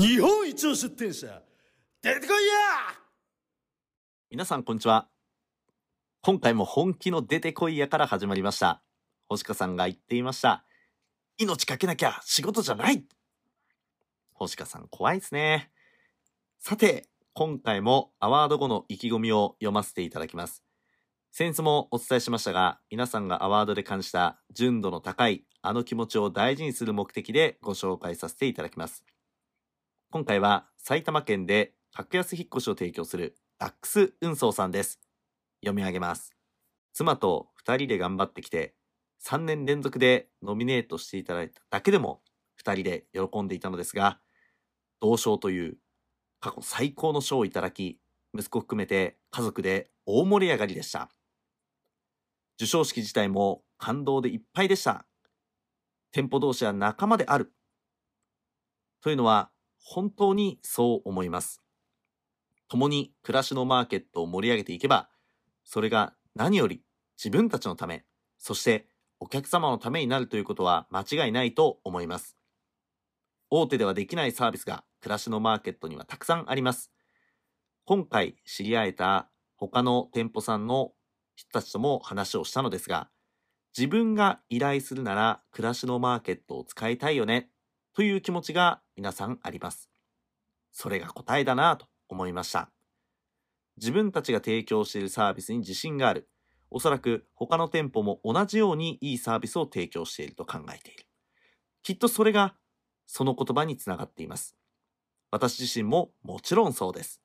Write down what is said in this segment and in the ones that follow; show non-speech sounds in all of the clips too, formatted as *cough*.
日本一の出店者出てこいや！皆さんこんにちは。今回も本気の出てこいやから始まりました。星香さんが言っていました。命かけなきゃ仕事じゃない！星香さん怖いですね。さて今回もアワード後の意気込みを読ませていただきます。先日もお伝えしましたが皆さんがアワードで感じた純度の高いあの気持ちを大事にする目的でご紹介させていただきます。今回は埼玉県で格安引っ越しを提供するダックス運送さんです。読み上げます。妻と2人で頑張ってきて3年連続でノミネートしていただいただけでも2人で喜んでいたのですが同賞という過去最高の賞をいただき息子含めて家族で大盛り上がりでした。授賞式自体も感動でいっぱいでした。店舗同士は仲間である。というのは本当にそう思います。共に暮らしのマーケットを盛り上げていけばそれが何より自分たちのためそしてお客様のためになるということは間違いないと思います。大手ではできないサービスが暮らしのマーケットにはたくさんあります。今回知り合えた他の店舗さんの人たちとも話をしたのですが自分が依頼するなら暮らしのマーケットを使いたいよね。という気持ちが皆さんあります。それが答えだなと思いました。自分たちが提供しているサービスに自信がある。おそらく他の店舗も同じようにいいサービスを提供していると考えている。きっとそれがその言葉につながっています。私自身ももちろんそうです。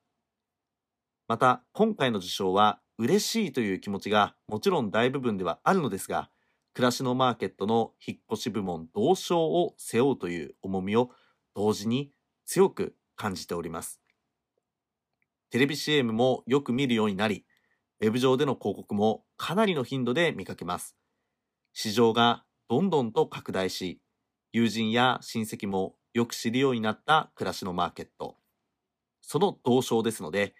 また今回の受賞は嬉しいという気持ちがもちろん大部分ではあるのですが暮らしのマーケットの引っ越し部門同賞を背負うという重みを同時に強く感じております。テレビ CM もよく見るようになりウェブ上での広告もかなりの頻度で見かけます。市場がどんどんと拡大し友人や親戚もよく知るようになった暮らしのマーケット。その同賞ですので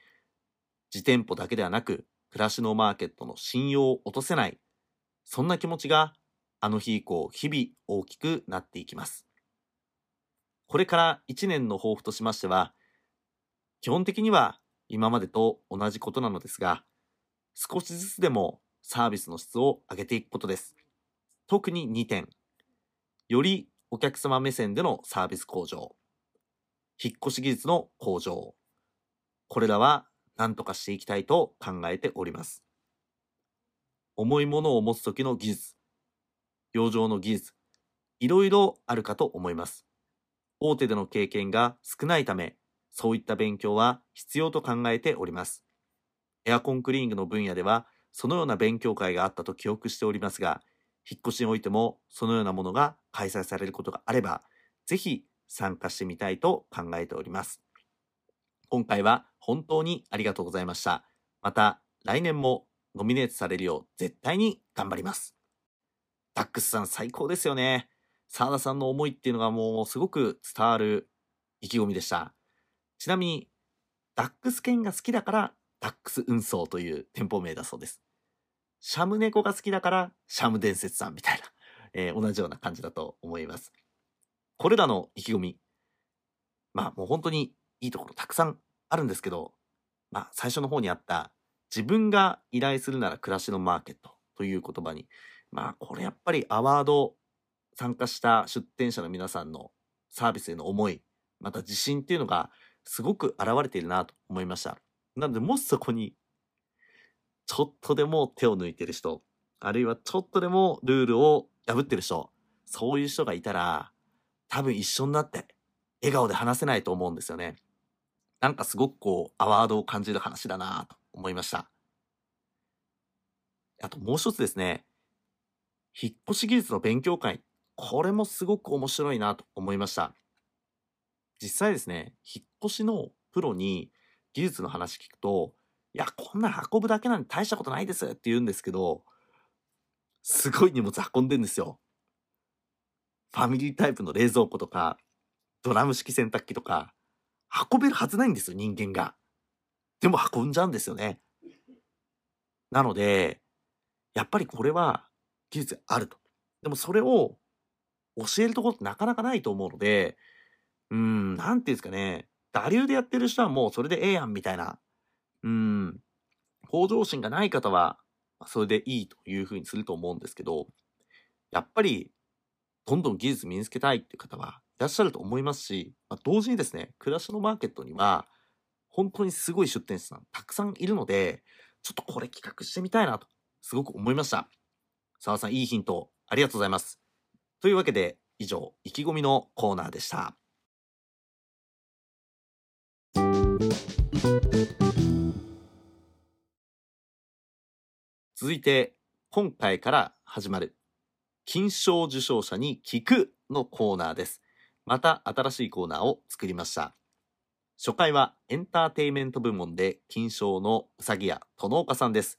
自店舗だけではなく暮らしのマーケットの信用を落とせないそんな気持ちがあの日以降日々大きくなっていきます。これから1年の抱負としましては基本的には今までと同じことなのですが少しずつでもサービスの質を上げていくことです。特に2点。よりお客様目線でのサービス向上。引っ越し技術の向上。これらは何とかしていきたいと考えております。重いものを持つ時の技術、養生の技術、いろいろあるかと思います。大手での経験が少ないため、そういった勉強は必要と考えております。エアコンクリーニングの分野では、そのような勉強会があったと記憶しておりますが、引っ越しにおいてもそのようなものが開催されることがあれば、ぜひ参加してみたいと考えております。今回は本当にありがとうございました。また来年もノミネートされるよう絶対に頑張ります。ダックスさん最高ですよね。沢田さんの思いっていうのがもうすごく伝わる意気込みでした。ちなみに、ダックス犬が好きだからダックス運送という店舗名だそうです。シャム猫が好きだからシャム伝説さんみたいな、えー、同じような感じだと思います。これらの意気込み、まあもう本当にいいところたくさんあるんですけど、まあ、最初の方にあった自分が依頼するなら暮らしのマーケットという言葉に、まあ、これやっぱりアワード参加した出展者の皆さんのサービスへの思い、また自信っていうのがすごく現れているなと思いました。なので、もしそこにちょっとでも手を抜いてる人、あるいはちょっとでもルールを破ってる人、そういう人がいたら、多分一緒になって笑顔で話せないと思うんですよね。なんかすごくこう、アワードを感じる話だなと思いました。あともう一つですね、引っ越し技術の勉強会。これもすごく面白いなと思いました。実際ですね、引っ越しのプロに技術の話聞くと、いや、こんな運ぶだけなんて大したことないですって言うんですけど、すごい荷物運んでんですよ。ファミリータイプの冷蔵庫とか、ドラム式洗濯機とか、運べるはずないんですよ、人間が。でも運んじゃうんですよね。なので、やっぱりこれは技術があると。でもそれを教えるところってなかなかないと思うので、うん、なんていうんですかね、我流でやってる人はもうそれでええやんみたいな、うん、向上心がない方は、それでいいというふうにすると思うんですけど、やっぱり、どんどん技術身につけたいっていう方はいらっしゃると思いますし、まあ、同時にですね、暮らしのマーケットには、本当にすごい出店者さんたくさんいるので、ちょっとこれ企画してみたいなと、すごく思いました。澤さん、いいヒントありがとうございます。というわけで、以上、意気込みのコーナーでした。続いて、今回から始まる、金賞受賞者に聞くのコーナーです。また新しいコーナーを作りました。初回はエンターテイメント部門で金賞のうさぎ屋、殿岡さんです。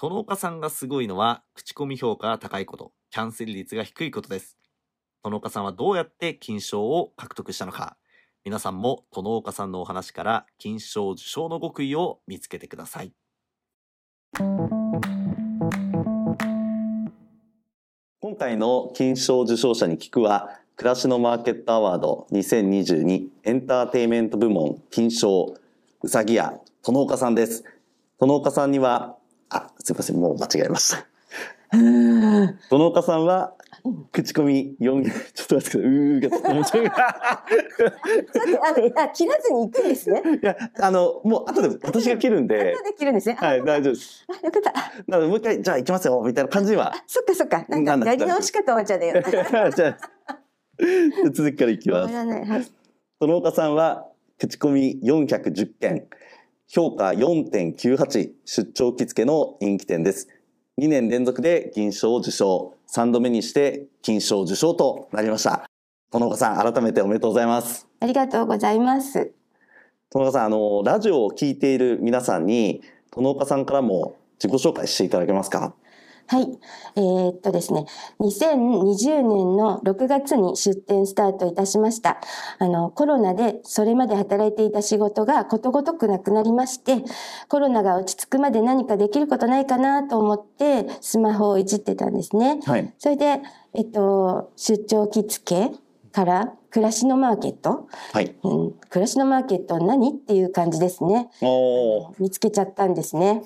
殿岡さんがすごいのは、口コミ評価が高いこと、キャンセル率が低いことです。殿岡さんはどうやって金賞を獲得したのか、皆さんも殿岡さんのお話から金賞受賞の極意を見つけてください。今回の金賞受賞者に聞くは、暮らしのマーケットアワード2022エンターテイメント部門金賞うさぎ屋殿岡さんです。殿岡さんには、あ、すいません、もう間違えました。*laughs* 殿岡さんは、口コミ4、ちょっと待ってください。うーがちょっと面白い。*laughs* あ切らずに行くんですね。や、あの、もう後で私が切るんで後、で切るんですね。あはい、大丈夫です。あよかった。なので、もう一回、じゃあ行きますよ、みたいな感じには。そっかそっか。なんか、やり直しかと思っちゃったよ。*laughs* じゃあ、*laughs* 続きからいきます。はい。殿岡さんは口コミ410件評価4.98出張着付けの人気店です2年連続で銀賞を受賞3度目にして金賞受賞となりました殿岡さん改めておめでとうございますありがとうございます。殿岡さんあのラジオを聞いている皆さんに殿岡さんからも自己紹介していただけますか？はい。えーっとですね、2020年の6月に出店スタートいたしました。あの、コロナでそれまで働いていた仕事がことごとくなくなりまして、コロナが落ち着くまで何かできることないかなと思って、スマホをいじってたんですね。はいそれで、えっと、出張着付けから暮らしのマーケット、はいうん、暮らしのマーケットは何？っていう感じですね。見つけちゃったんですね。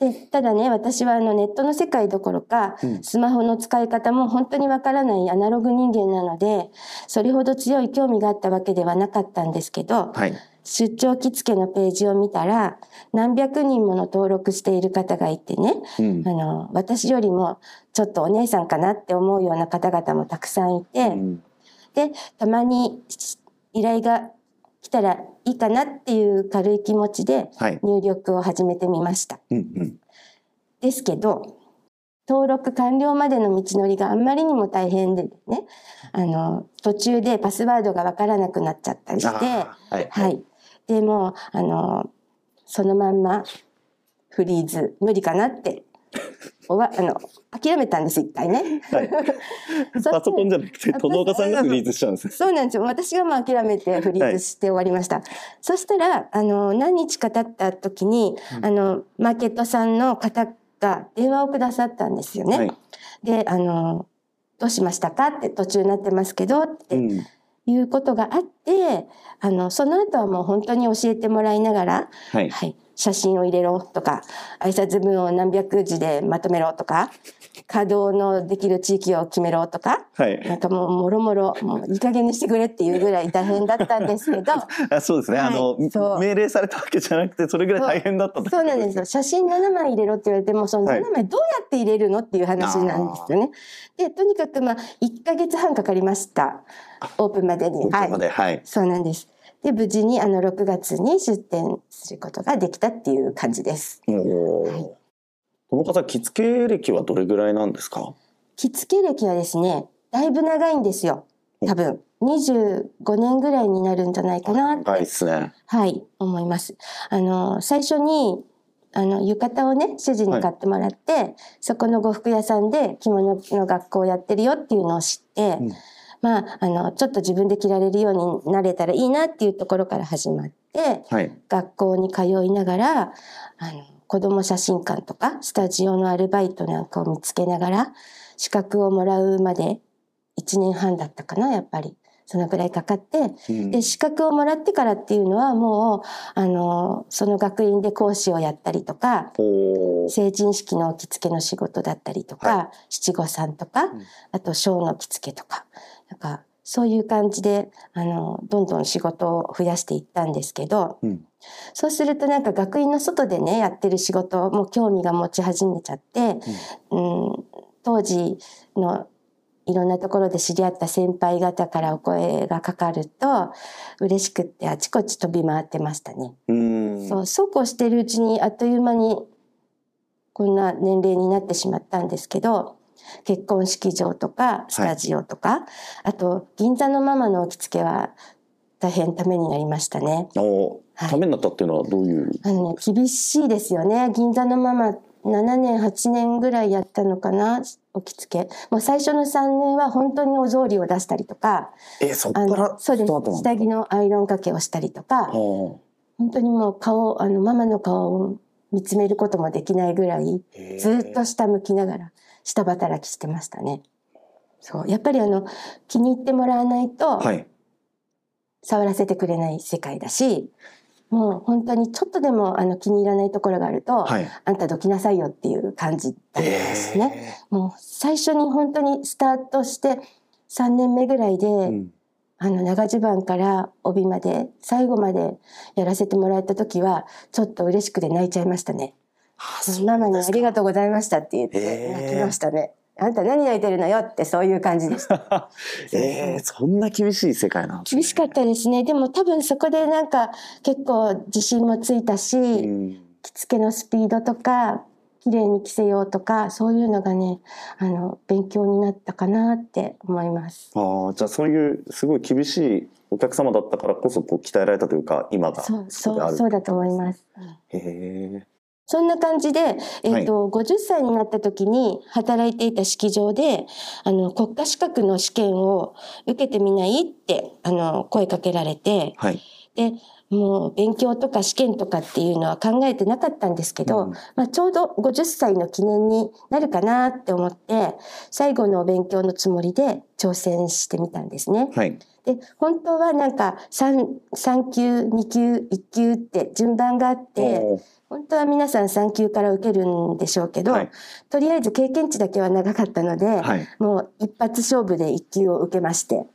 で、ただね、私はあのネットの世界どころか、うん。スマホの使い方も本当にわからないアナログ人間なので、それほど強い興味があったわけではなかったんですけど、はい。出張着付けのページを見たら、何百人もの登録している方がいてね、うん。あの、私よりもちょっとお姉さんかなって思うような方々もたくさんいて、うん。で、たまに依頼が来たらいいかなっていう軽い気持ちではい入力を始めてみました。うんうんですけど、登録完了までの道のりがあんまりにも大変でね、あの、途中でパスワードがわからなくなっちゃったりして、はいはい。でもう、あの、そのまんまフリーズ無理かなって、おわあの諦めたんです、一回ね。はい。*laughs* パソコンじゃなくて殿岡さんがフリーズしちゃうんですね。そうなんですよ。私がもう諦めてフリーズして終わりました。そしたら、あの、何日か経った時に、あの、マーケットさんの方が電話をくださったんですよね。はい。で、あの、どうしましたかって途中になってますけど、ってうん。いうことがあって、あの、その後はもう本当に教えてもらいながら、はい。はい、写真を入れろとか、挨拶文を何百字でまとめろとか、稼働のできる地域を決めろとか、はいなんかもうもろもろ、もういい加減にしてくれっていうぐらい大変だったんですけど、*laughs* あそうですね、はいあの命令されたわけじゃなくてそれぐらい大変だったとそうなんですよ。写真7枚入れろって言われても、そのはい7枚どうやって入れるのっていう話なんですよね。で、とにかくまあ、1ヶ月半かかりました。オープンまでに。本当まではい、そうなんです。で、無事にあの6月に出店することができたっていう感じです。はいこの方着付け歴はどれぐらいなんですか？着付け歴はですね、だいぶ長いんですよ。多分。25年ぐらいになるんじゃないかなって長いですねはい、思います。あの、最初に、あの、浴衣をね、主人に買ってもらって、そこの呉服屋さんで着物の学校をやってるよっていうのを知って、うんまあ、あの、ちょっと自分で着られるようになれたらいいなっていうところから始まって、はい。学校に通いながら、あの、子供写真館とか、スタジオのアルバイトなんかを見つけながら、資格をもらうまで1年半だったかな、やっぱり。そのくらいかかって、うん。で、資格をもらってからっていうのはもう、あの、その学院で講師をやったりとか、成人式の着付けの仕事だったりとか、は七五三とか、ん。あとショーの着付けとか、なんかそういう感じで、あの、どんどん仕事を増やしていったんですけど、うん。そうするとなんか学院の外でね、やってる仕事も興味が持ち始めちゃって、うん、当時のいろんなところで知り合った先輩方からお声がかかると、嬉しくってあちこち飛び回ってましたね。うん。そう、そうこうしてるうちにあっという間にこんな年齢になってしまったんですけど、結婚式場とかスタジオとか、あと銀座のママの着付けは大変ためになりましたね。はい。ためになったっていうのはどういう？あのね、厳しいですよね。銀座のママ7年8年ぐらいやったのかなお着付け。もう最初の3年は本当にお草履を出したりとか、えそっあからのそうです。下着のアイロンかけをしたりとか、は本当にもう顔、あの、ママの顔を見つめることもできないぐらい、ずっと下向きながら、下働きしてましたね。そう。やっぱりあの、気に入ってもらわないと、はい触らせてくれない世界だし、もう本当にちょっとでもあの気に入らないところがあると、はいあんたどきなさいよっていう感じだったんですね。へもう最初に本当にスタートして3年目ぐらいで、ーうんあの長襦袢から帯まで最後までやらせてもらった時はちょっと嬉しくて泣いちゃいましたね。ママにありがとうございましたって言って泣きましたね。あんた何泣いてるのよってそういう感じでした。*laughs* えー、そんな厳しい世界なんですね厳しかったですね。でも多分そこでなんか結構自信もついたし、うん着付けのスピードとか綺麗に着せようとかそういうのがねあの勉強になったかなって思います。ああじゃあそういうすごい厳しいお客様だったからこそこう鍛えられたというか今がそうそうそうだと思います。へえそんな感じで、えっ、と、50歳になった時に働いていた式場で、あの、国家資格の試験を受けてみないって、あの、声かけられて、はい。で、もう勉強とか試験とかっていうのは考えてなかったんですけど、うんまあ、ちょうど50歳の記念になるかなって思って、最後のお勉強のつもりで挑戦してみたんですね。はい。で、本当はなんか3、3級、2級、1級って順番があって、本当は皆さん3級から受けるんでしょうけど、はい。とりあえず経験値だけは長かったので、はい。もう一発勝負で1級を受けまして、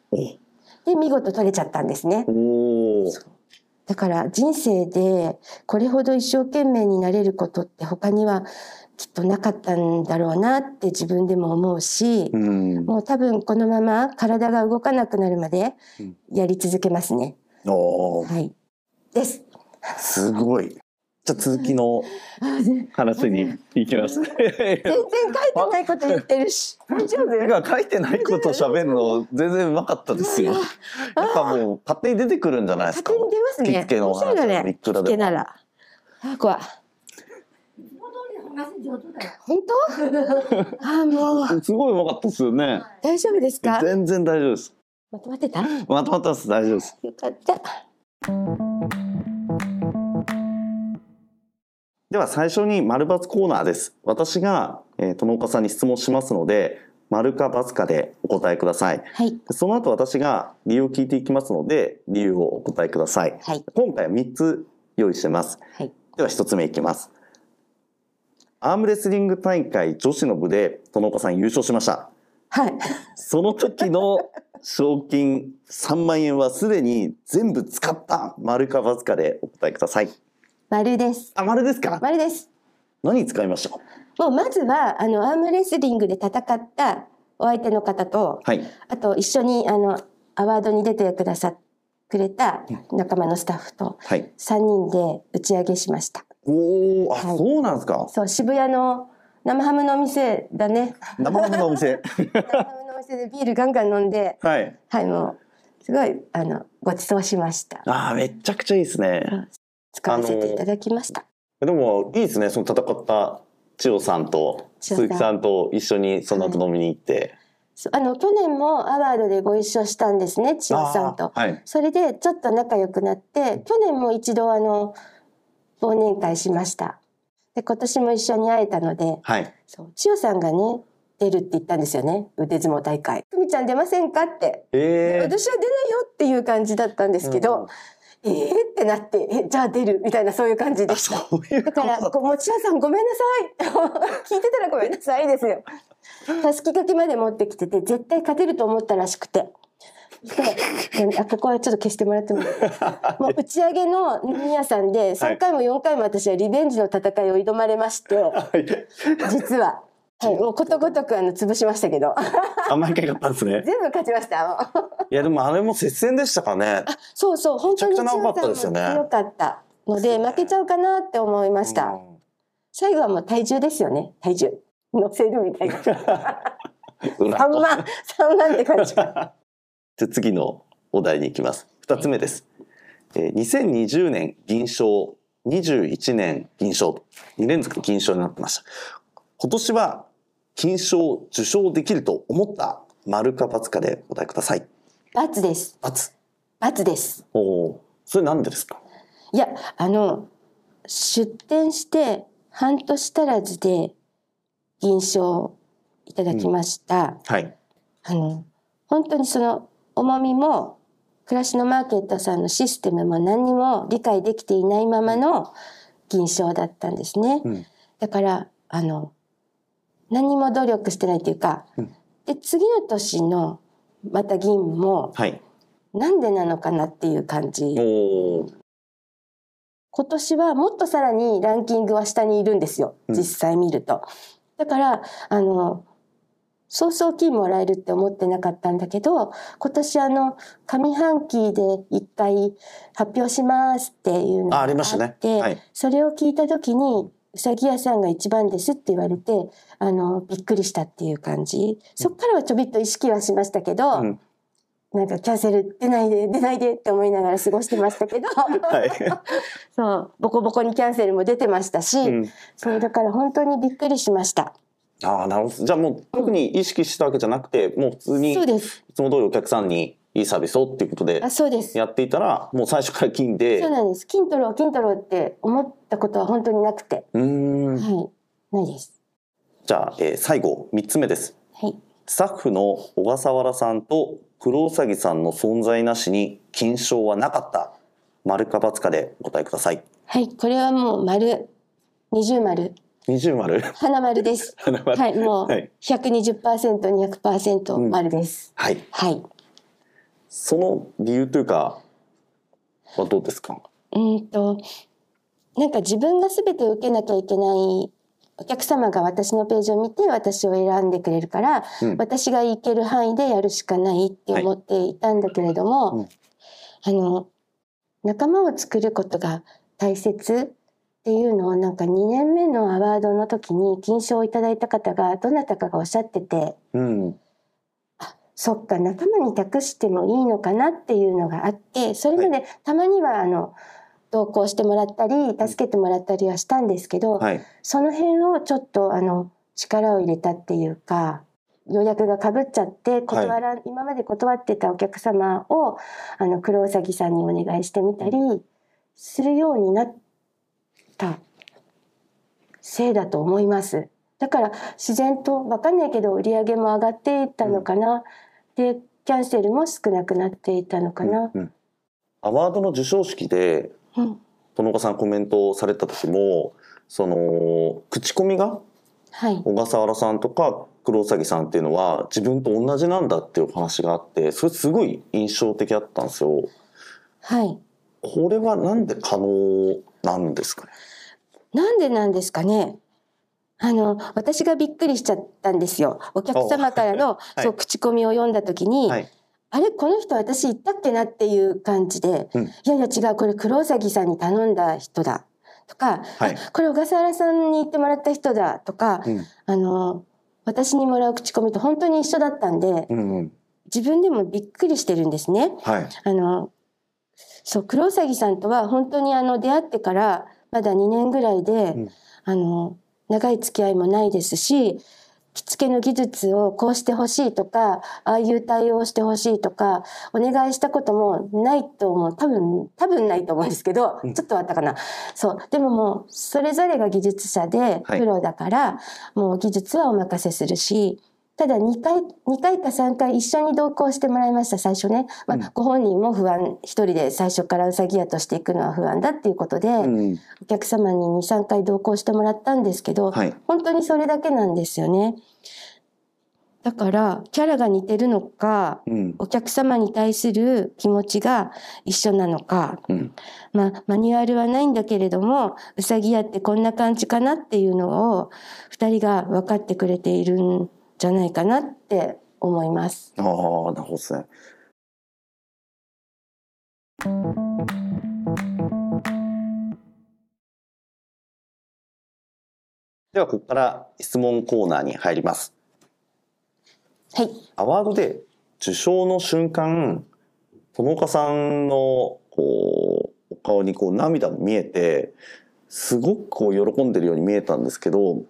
で、見事取れちゃったんですね。だから人生でこれほど一生懸命になれることって他にはきっとなかったんだろうなって自分でも思うし、うん。もう多分このまま体が動かなくなるまでうん。やり続けますね。おー。はい。です。すごいじゃあ続きの話に行きます全然書いてないこと言ってるし。大丈夫が書いてないこと喋るの全然うまかったですよ。やっぱもう勝手に出てくるんじゃないですか。勝手に出ますね。着付けの面白いのね。話いくらでも。なら。あ、怖い。本当？*laughs* あ、もうすごいうまかったですよね。大丈夫ですか？全然大丈夫です。まとまってた？よまとまったです。大丈夫です。かった。では最初に丸×コーナーです。私が、えー、友岡さんに質問しますので、丸か×かでお答えください。はいその後私が理由を聞いていきますので、理由をお答えください。はい今回は3つ用意してます。はい。では1つ目いきます。アームレスリング大会女子の部で友岡さん優勝しました。はい。その時の賞金3万円はすでに全部使った丸か×かでお答えください。丸です。あ、丸ですか？丸です。何に使いました？かもうまずはあのアームレスリングで戦ったお相手の方と、はい。あと一緒にあのアワードに出てくださくれた仲間のスタッフとはい。3人で打ち上げしました。おお、あ、はいそうなんですか？そう渋谷の生ハムのお店だね。生ハムのお店。生ハムのお店でビールガンガン飲んで、はい。はいもうすごいあのご馳走しました。あー、めちゃくちゃいいですね。使わせていただきました。でも、いいですね。その戦った千代さんと鈴木さんと一緒にその後飲みに行って。そうあの去年もアワードでご一緒したんですね千代さんと。はい。それでちょっと仲良くなって去年も一度あの忘年会しました。で今年も一緒に会えたのではい。そう千代さんがね出るって言ったんですよね腕相撲大会。ふみちゃん出ませんか？って。ええ私は出ないよっていう感じだったんですけど、えー？ってなってえじゃあ出るみたいなそういう感じであした。そういうだから、ご持田さんごめんなさい。*laughs* 聞いてたらごめんなさいですよ。たすき掛けまで持ってきてて、絶対勝てると思ったらしくて。で、あここはちょっと消してもらってももう打ち上げの皆さんで3回も4回も私はリベンジの戦いを挑まれまして、はい実は。はい、もうことごとくあの潰しましたけど。*laughs* あ毎回買ったんですね。全部勝ちました *laughs* いやでもあれも接戦でしたかね。そうそう本当にめちゃくちゃ長かったですよね。強かったので負けちゃうかなって思いました、うん。最後はもう体重ですよね。体重。乗せるみたいな。裏3万3万って感じ。*laughs* じゃあ次のお題に行きます。二つ目です、えー、2020年銀賞21年銀賞と。2連続で銀賞になってました今年は金賞受賞できると思った丸か×かでお答えください罰です×罰です。おおそれなんでですか？いやあの出店して半年足らずで銀賞いただきました、はい。あの本当にその重みも暮らしのマーケットさんのシステムも何にも理解できていないままの銀賞だったんですね。うん。だからあの何にも努力してないというか、うん。で次の年のまた銀もはい。なんでなのかなっていう感じ。今年はもっとさらにランキングは下にいるんですようん。実際見ると。だからあのそうそう金もらえるって思ってなかったんだけど今年あの上半期で一回発表しますっていうのがああありましたね。ってはい。それを聞いた時にうさぎ屋さんが一番ですって言われてあのびっくりしたっていう感じ。そっからはちょびっと意識はしましたけど、うん。なんかキャンセル出ないで出ないでって思いながら過ごしてましたけど、はい、*laughs* そう。ボコボコにキャンセルも出てましたし、うん。そうだから本当にびっくりしました。ああなるほど。じゃあもう特に意識したわけじゃなくてもう普通にいそうです。つも通りお客さんにいいサービスをっていうことであ、そうです。やっていたらもう最初から金でそうなんです。金取ろう金取ろうって思ったことは本当になくて、うーん。はい、ないです。じゃあ、えー最後3つ目です。はい。スタッフの小笠原さんと黒うさぎさんの存在なしに金賞はなかった。丸か×かでお答えください。はい、これはもう丸、二重丸、二重丸。花丸です。*laughs* 花丸。はい、もうはい。百二十パーセント、二百パーセント丸です。はい。はい。その理由というかはどうですか？うーんと、なんか自分が全て受けなきゃいけないお客様が私のページを見て私を選んでくれるから、うん。私が行ける範囲でやるしかないって思っていたんだけれども、うんあの仲間を作ることが大切っていうのをなんか2年目のアワードの時に金賞をいただいた方がどなたかがおっしゃっててうん。あそっか仲間に託してもいいのかなっていうのがあってそれまでたまにはあの同行してもらったり助けてもらったりはしたんですけど、はい。その辺をちょっとあの力を入れたっていうか予約がかぶっちゃって断ら、今まで断ってたお客様をあの黒うさぎさんにお願いしてみたりするようになったせいだと思います。だから自然と分かんないけど売り上げも上がっていったのかな、でキャンセルも少なくなっていたのかな。うんアワードの授賞式でうん殿岡さんコメントをされた時もその口コミがはい、小笠原さんとか黒うさぎさんっていうのは自分と同じなんだっていうお話があってそれすごい印象的だったんですよ。はいこれはなんで可能なんですかね？なんでなんですかね？あの私がびっくりしちゃったんですよ。お客様からの、い。そう口コミを読んだ時に、はい。あれこの人私言ったっけなっていう感じで、うん。いやいや違うこれ黒うさんに頼んだ人だ。とか、はい。あこれ小笠原さんに言ってもらった人だとか、うん。あの私にもらう口コミと本当に一緒だったんで、うんうん。自分でもびっくりしてるんですね。はい。あのそう黒うさぎさんとは本当にあの出会ってからまだ2年ぐらいで、うん。あの長い付き合いもないですし着付けの技術をこうしてほしいとかああいう対応をしてほしいとかお願いしたこともないと思う。多分多分ないと思うんですけど、うん。ちょっとあったかな。そう。でももうそれぞれが技術者ではい。プロだから、もう技術はお任せするしただ2回、2回か3回一緒に同行してもらいました、最初ね。まあ、うんご本人も不安、一人で最初からうさぎ屋としていくのは不安だっていうことで、うん。お客様に2、3回同行してもらったんですけど、はい。本当にそれだけなんですよね。だから、キャラが似てるのか、うん。お客様に対する気持ちが一緒なのか、うん。まあ、マニュアルはないんだけれども、うさぎ屋ってこんな感じかなっていうのを、二人が分かってくれているんじゃないかなって思います。ああ、なるほどですね。では、ここから質問コーナーに入ります。はい。アワードで受賞の瞬間、友岡さんのこうお顔にこう涙も見えて、すごくこう喜んでるように見えたんですけど、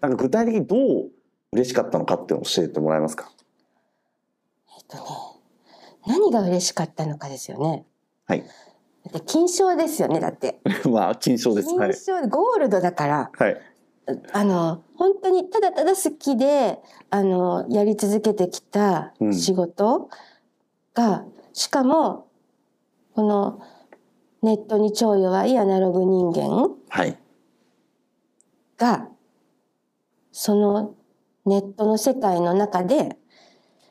なんか具体的にどう嬉しかったのかって教えてもらえますか？えっとね、何が嬉しかったのかですよね。はい。だって金賞ですよね、だって。*laughs* まあ、金賞です。はい金。賞、ゴールドだから、はい。あの、本当にただただ好きで、あの、やり続けてきたうん仕事が、しかも、このネットに超弱いアナログ人間はい。が、そのネットの世界の中で、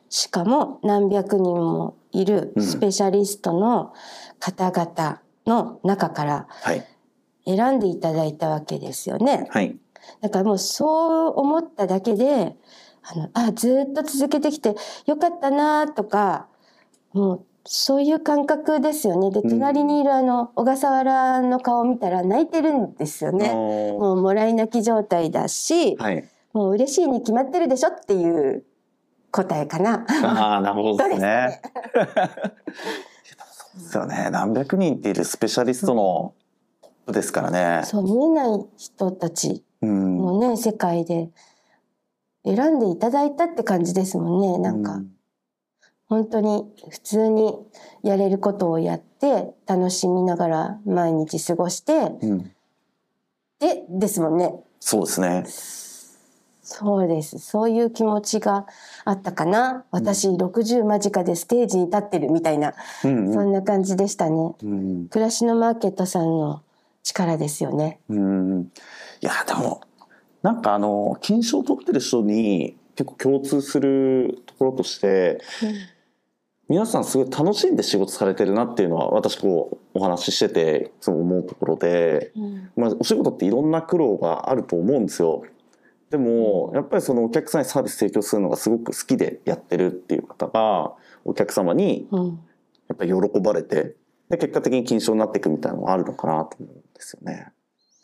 しかも何百人もいるうんスペシャリストの方々の中からはい。選んでいただいたわけですよね。はい。だからもうそう思っただけで、あの、あ、ずっと続けてきてよかったなとか、もうそういう感覚ですよね。で、うん隣にいるあの、小笠原の顔を見たら泣いてるんですよね。ね。もうもらい泣き状態だし、はい。もう嬉しいに決まってるでしょっていう答えかな。ああ、なるほどですね。そうですよね。何百人っているスペシャリストのですからね。そう見えない人たちうん。のね、世界で選んでいただいたって感じですもんね。なんか、う本当に普通にやれることをやって楽しみながら毎日過ごしてうん。でですもんねそうですね。そうです。そういう気持ちがあったかな。私60間近でステージに立ってるみたいな、うんそんな感じでしたね。うん。暮らしのマーケットさんの力ですよね。うん。いや、でも、なんかあの、金賞を取ってる人に結構共通するところとして、皆さんすごい楽しんで仕事されてるなっていうのは私こうお話ししててそう思うところで、うん。まあ、お仕事っていろんな苦労があると思うんですよ。でもやっぱりそのお客さんにサービス提供するのがすごく好きでやってるっていう方がお客様にうん。やっぱり喜ばれてで結果的に金賞になっていくみたいなのがあるのかなと思うんですよね。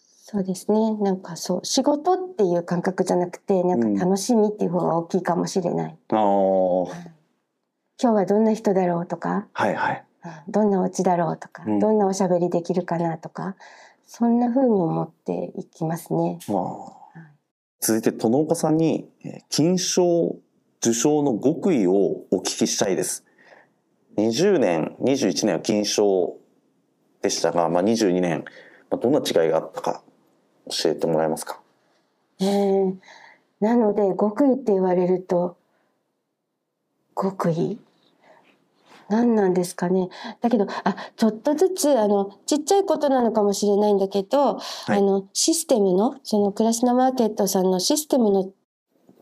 そうですね。なんかそう仕事っていう感覚じゃなくてなんか楽しみっていう方が大きいかもしれない、ああ今日はどんな人だろうとかはいはい。うん。どんなお家だろうとか、うん。どんなおしゃべりできるかなとかそんな風に思っていきますね。まあ続いて殿岡さんに金賞受賞の極意をお聞きしたいです。20年21年は金賞でしたが、まあ、22年、まあ、どんな違いがあったか教えてもらえますか？えーなので極意って言われると極意？何なんですかねだけどあちょっとずつあのちっちゃいことなのかもしれないんだけど、いあのシステムのその暮らしのマーケットさんのシステムの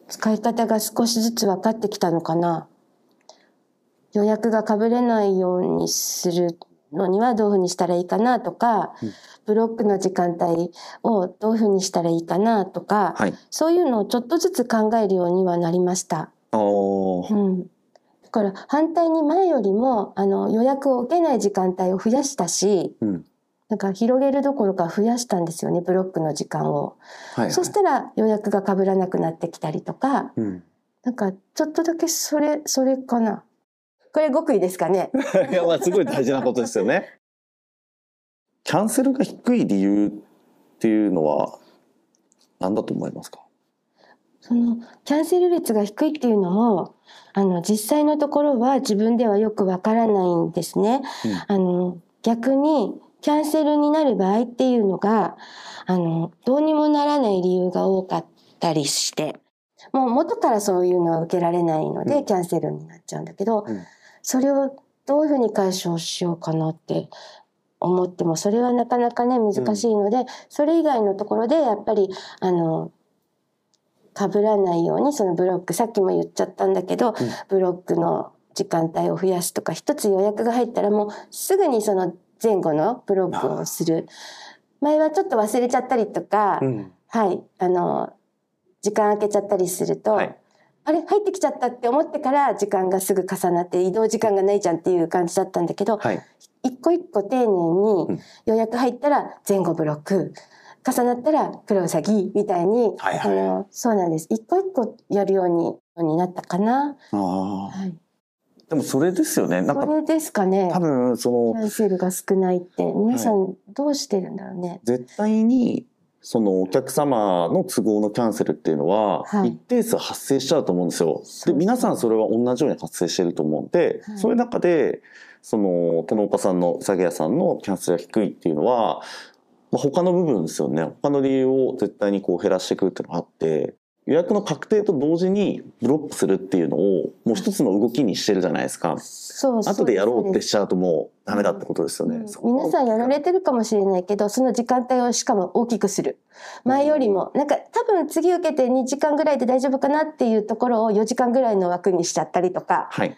使い方が少しずつ分かってきたのかな予約がかぶれないようにするのにはどういうふうにしたらいいかなとか、うんブロックの時間帯をどういうふうにしたらいいかなとか、はい。そういうのをちょっとずつ考えるようにはなりました。うん。だから反対に前よりもあの予約を受けない時間帯を増やしたし、うん。なんか広げるどころか増やしたんですよね、ブロックの時間を。はい、はい。そしたら予約が被らなくなってきたりとか、うん。なんかちょっとだけそれ、それかな。これ極意ですかね。*laughs* いや、まあ、すごい大事なことですよね。キャンセルが低い理由っていうのは何だと思いますか？そのキャンセル率が低いっていうのもあの実際のところは自分ではよくわからないんですね。あの逆にキャンセルになる場合っていうのがあのどうにもならない理由が多かったりしてもう元からそういうのは受けられないので、うん。キャンセルになっちゃうんだけど、うん。それをどういうふうに解消しようかなって思ってもそれはなかなかね難しいので、それ以外のところでやっぱりあの被らないようにそのブロックさっきも言っちゃったんだけど、ブロックの時間帯を増やすとか一つ予約が入ったらもうすぐにその前後のブロックをする。前はちょっと忘れちゃったりとか、うん。はい、あの、時間空けちゃったりすると、はい。あれ入ってきちゃったって思ってから時間がすぐ重なって移動時間がないじゃんっていう感じだったんだけど、はい。一個一個丁寧うん。に予約入ったら前後ブロック、重なったら黒ウサギみたいに、はいはいあのそうなんです。一個一個やるようにになったかな。あはい、あ。でもそれですよね。なんかそれですかね。多分そのキャンセルが少ないって皆さんどうしてるんだろうね。絶対にそのお客様の都合のキャンセルっていうのははい一定数発生しちゃうと思うんですよ。そうで皆さんそれは同じように発生してると思うんで、はいそういう中でその殿岡さんのうさぎ屋さんのキャンセルが低いっていうのは、まあ、他の部分ですよね。他の理由を絶対にこう減らしていくっていうのがあって予約の確定と同時にブロックするっていうのをもう一つの動きにしてるじゃないですか。後でやろうってしちゃうともうダメだってことですよね。うん。皆さんやられてるかもしれないけどその時間帯をしかも大きくする。前よりも。なんか多分次受けて2時間ぐらいで大丈夫かなっていうところを4時間ぐらいの枠にしちゃったりとか。はい。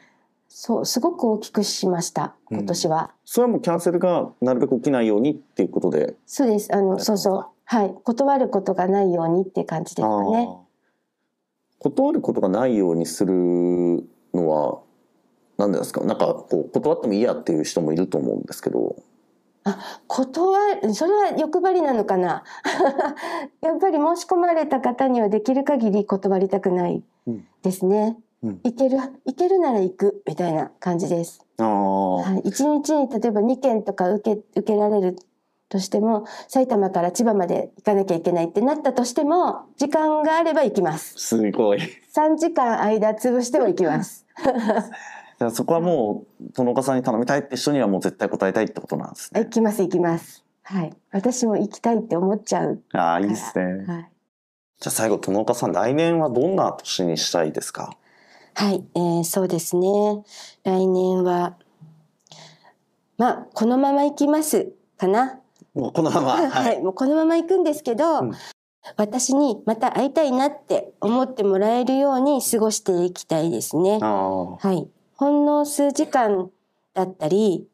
そうすごく大きくしました今年は、それはもうキャンセルがなるべく起きないようにっていうことで。そうです。あのたそうそう。はい。断ることがないようにっていう感じですかね。断ることがないようにするのは何ですか？なんかこう断ってもいいやっていう人もいると思うんですけど。断るそれは欲張りなのかな？*laughs* やっぱり申し込まれた方にはできる限り断りたくないうんですね、うん行ける行けるなら行くみたいな感じです。はい、1日に例えば2件とか受け受けられるとしても埼玉から千葉まで行かなきゃいけないってなったとしても時間があれば行きます。すごい。3時間間潰しても行きます。*laughs* じゃあそこはもう殿岡さんに頼みたいって人にはもう絶対答えたいってことなんですね。行きます行きます。はい。私も行きたいって思っちゃうああいいですね。はい、じゃあ最後殿岡さん来年はどんな年にしたいですか？はいえーそうですね。来年はまあこのまま行きますかな。もうこのままはい、はい。もうこのまま行くんですけど、うん。私にまた会いたいなって思ってもらえるように過ごしていきたいですね。はい。ほんの数時間だったり、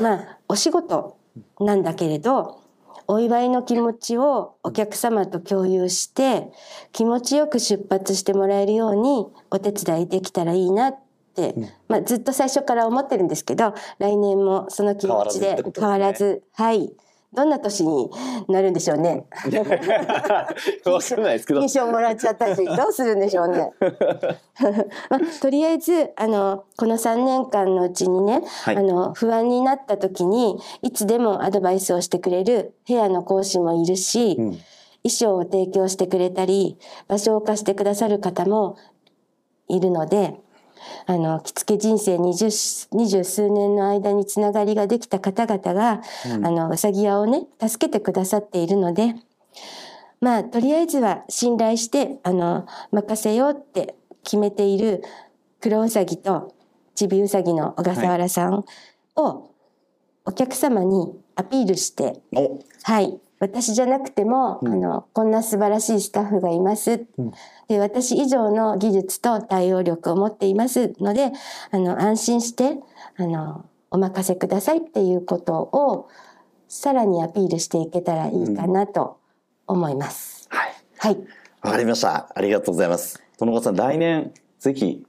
まあ、お仕事なんだけれど、お祝いの気持ちをお客様と共有して、気持ちよく出発してもらえるようにお手伝いできたらいいなって、うんまあ、ずっと最初から思ってるんですけど、来年もその気持ちで変わらず、はい。どんな年になるんでしょうね。わかんないですけど印象もらっちゃったし、どうするんでしょうね。*laughs* まあ、とりあえず、あの、この3年間のうちにね、はいあの、不安になった時に、いつでもアドバイスをしてくれる部屋の講師もいるし、うん衣装を提供してくれたり、場所を貸してくださる方もいるので、あの、着付け人生二十二十数年の間につながりができた方々が、うんあの、うさぎ屋をね、助けてくださっているので、まあ、とりあえずは信頼して、あの、任せようって決めている黒うさぎとちびうさぎの小笠原さんをお客様にアピールして、おはい。私じゃなくても、うんあの、こんな素晴らしいスタッフがいます。うんで、私以上の技術と対応力を持っていますので、あの、安心して、あの、お任せくださいっていうことを、さらにアピールしていけたらいいかなと思います。はいはい。わかりましたありがとうございます殿岡さん来年ぜひ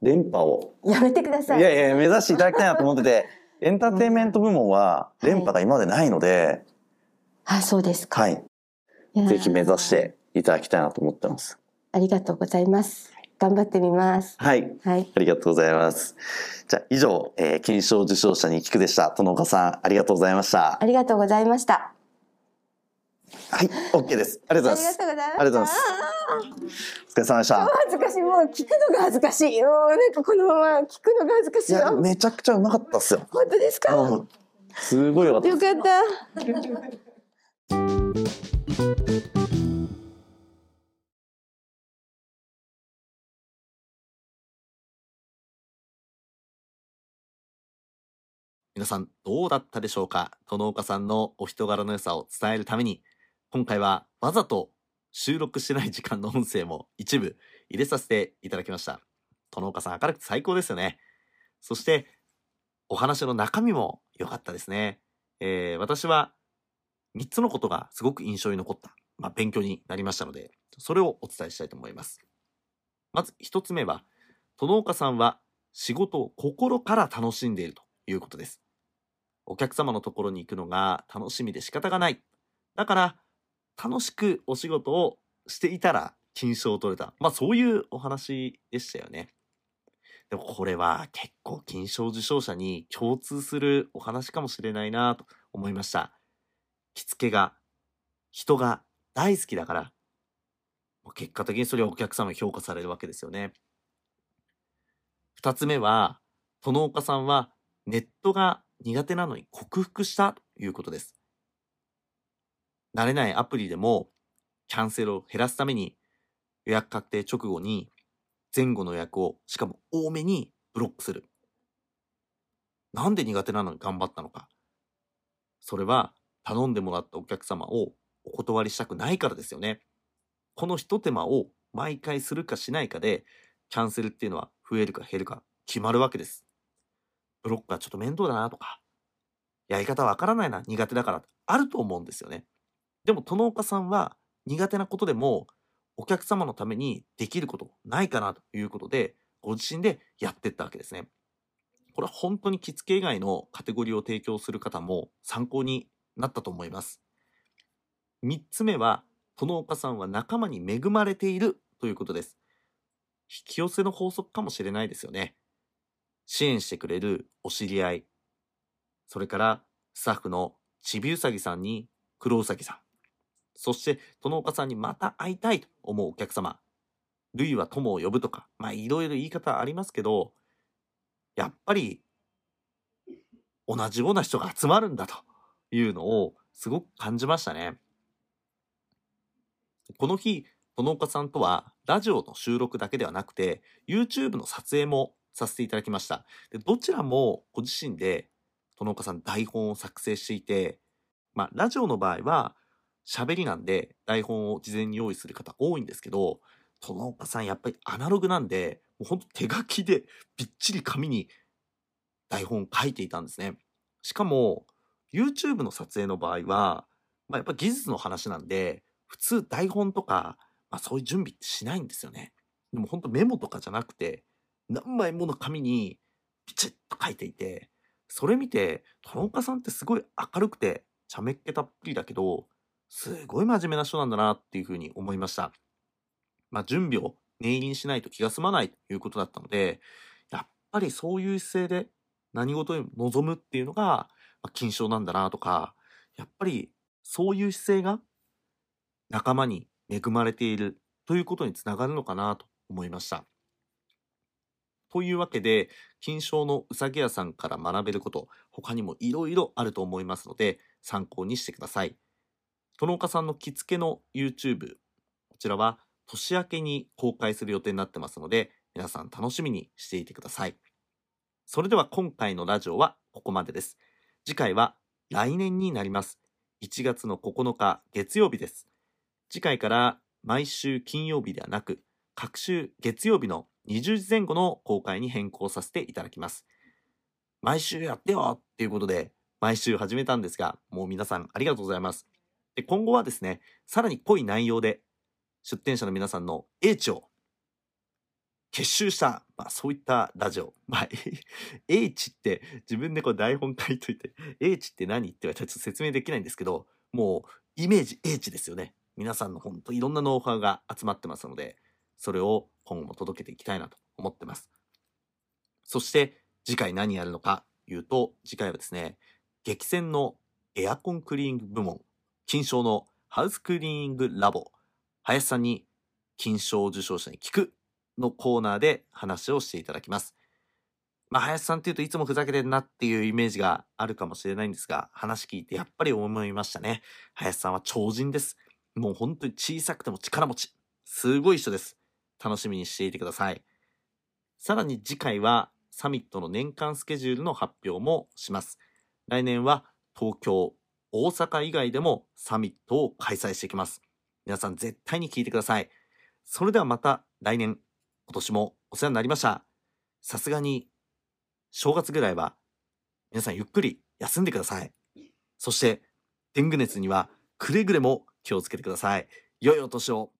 連覇をやめてください。いやいや目指していただきたいなと思ってて *laughs* エンターテインメント部門は連覇が今までないので、あ、そうですか。はい、ぜひ目指していただきたいなと思ってます。ありがとうございます。頑張ってみます。はい、はい。ありがとうございます。じゃあ以上、えー金賞受賞者に聞くでした。殿岡さん、ありがとうございました。ありがとうございました。はい、OK です。ありがとうございます。ありがとうございます。お疲れ様でした。恥ずかしい。もう聞くのが恥ずかしい。もうなんかこのまま聞くのが恥ずかしいや、いよ。めちゃくちゃうまかったっすよ。本当ですか？うんすごいよかった。よかった。皆さんどうだったでしょうか？殿岡さんのお人柄の良さを伝えるために今回はわざと収録しない時間の音声も一部入れさせていただきました。殿岡さん明るく最高ですよね。そしてお話の中身も良かったですね、えー、私は3つのことがすごく印象に残った、まあ、勉強になりましたので、それをお伝えしたいと思います。まず1つ目は、殿岡さんは仕事を心から楽しんでいるということです。お客様のところに行くのが楽しみで仕方がない。だから、楽しくお仕事をしていたら金賞を取れた。まあそういうお話でしたよね。でもこれは結構金賞受賞者に共通するお話かもしれないなと思いました。着付けが人が大好きだから、結果的にそれはお客様に評価されるわけですよね。二つ目は、殿岡さんはネットが苦手なのに克服したということです。慣れないアプリでもキャンセルを減らすために予約確定直後に前後の予約をしかも多めにブロックする。なんで苦手なのに頑張ったのか。それは頼んでもらったお客様をお断りしたくないからですよね。この一手間を毎回するかしないかでキャンセルっていうのは増えるか減るか決まるわけです。ブロックはちょっと面倒だなとか、やり方わからないな、苦手だから、あると思うんですよね。でも、殿岡さんは苦手なことでも、お客様のためにできることないかなということで、ご自身でやってったわけですね。これは本当に着付け以外のカテゴリーを提供する方も参考になったと思います。三つ目は、殿岡さんは仲間に恵まれているということです。引き寄せの法則かもしれないですよね。支援してくれるお知り合い、それからスタッフのちびうさぎさんに黒うさぎさん、そして殿岡さんにまた会いたいと思うお客様、類は友を呼ぶとか、まあいろいろ言い方ありますけど、やっぱり同じような人が集まるんだというのをすごく感じましたね。この日、殿岡さんとはラジオの収録だけではなくて YouTube の撮影もさせていただきました。でどちらもご自身で殿岡さん台本を作成していて、まあラジオの場合は喋りなんで台本を事前に用意する方多いんですけど、殿岡さんやっぱりアナログなんで、もうほんと手書きでびっちり紙に台本書いていたんですね。しかも YouTube の撮影の場合は、まあやっぱ技術の話なんで、普通台本とか、まあそういう準備ってしないんですよね。でも本当メモとかじゃなくて、何枚もの紙にピチッと書いていて、それ見て、殿岡さんってすごい明るくて、茶目っ気たっぷりだけど、すごい真面目な人なんだなっていうふうに思いました。まあ準備を念入りにしないと気が済まないということだったので、やっぱりそういう姿勢で何事にも臨むっていうのが、あ、金賞なんだなとか、やっぱりそういう姿勢が仲間に恵まれているということにつながるのかなと思いました。というわけで、金賞のうさぎ屋さんから学べること、他にもいろいろあると思いますので、参考にしてください。殿岡さんの着付けの YouTube、こちらは年明けに公開する予定になってますので、皆さん楽しみにしていてください。それでは今回のラジオはここまでです。次回は来年になります。1月の9日月曜日です。次回から毎週金曜日ではなく、各週月曜日の20時前後の公開に変更させていただきます。毎週やってよっていうことで、毎週始めたんですが、もう皆さんありがとうございます。で今後はですね、さらに濃い内容で、出展者の皆さんの英知を結集した、まあそういったラジオ。*laughs* まあ、英知って自分でこう台本書いといて、*laughs* 英知って何って言われたらちょっと説明できないんですけど、もうイメージ英知ですよね。皆さんの本当いろんなノウハウが集まってますので、それを今後も届けていきたいなと思ってます。そして次回何やるのかいうと、次回はですね、激戦のエアコンクリーニング部門、金賞のハウスクリーニングラボ、林さんに金賞受賞者に聞くのコーナーで話をしていただきます。まあ、林さんっていうといつもふざけてるなっていうイメージがあるかもしれないんですが、話聞いてやっぱり思いましたね。林さんは超人です。もう本当に小さくても力持ち。すごい人です。楽しみにしていてください。さらに次回はサミットの年間スケジュールの発表もします。来年は東京、大阪以外でもサミットを開催していきます。皆さん絶対に聞いてください。それではまた来年、今年もお世話になりました。さすがに正月ぐらいは皆さんゆっくり休んでください。そして、デング熱にはくれぐれも気をつけてください。良いお年を。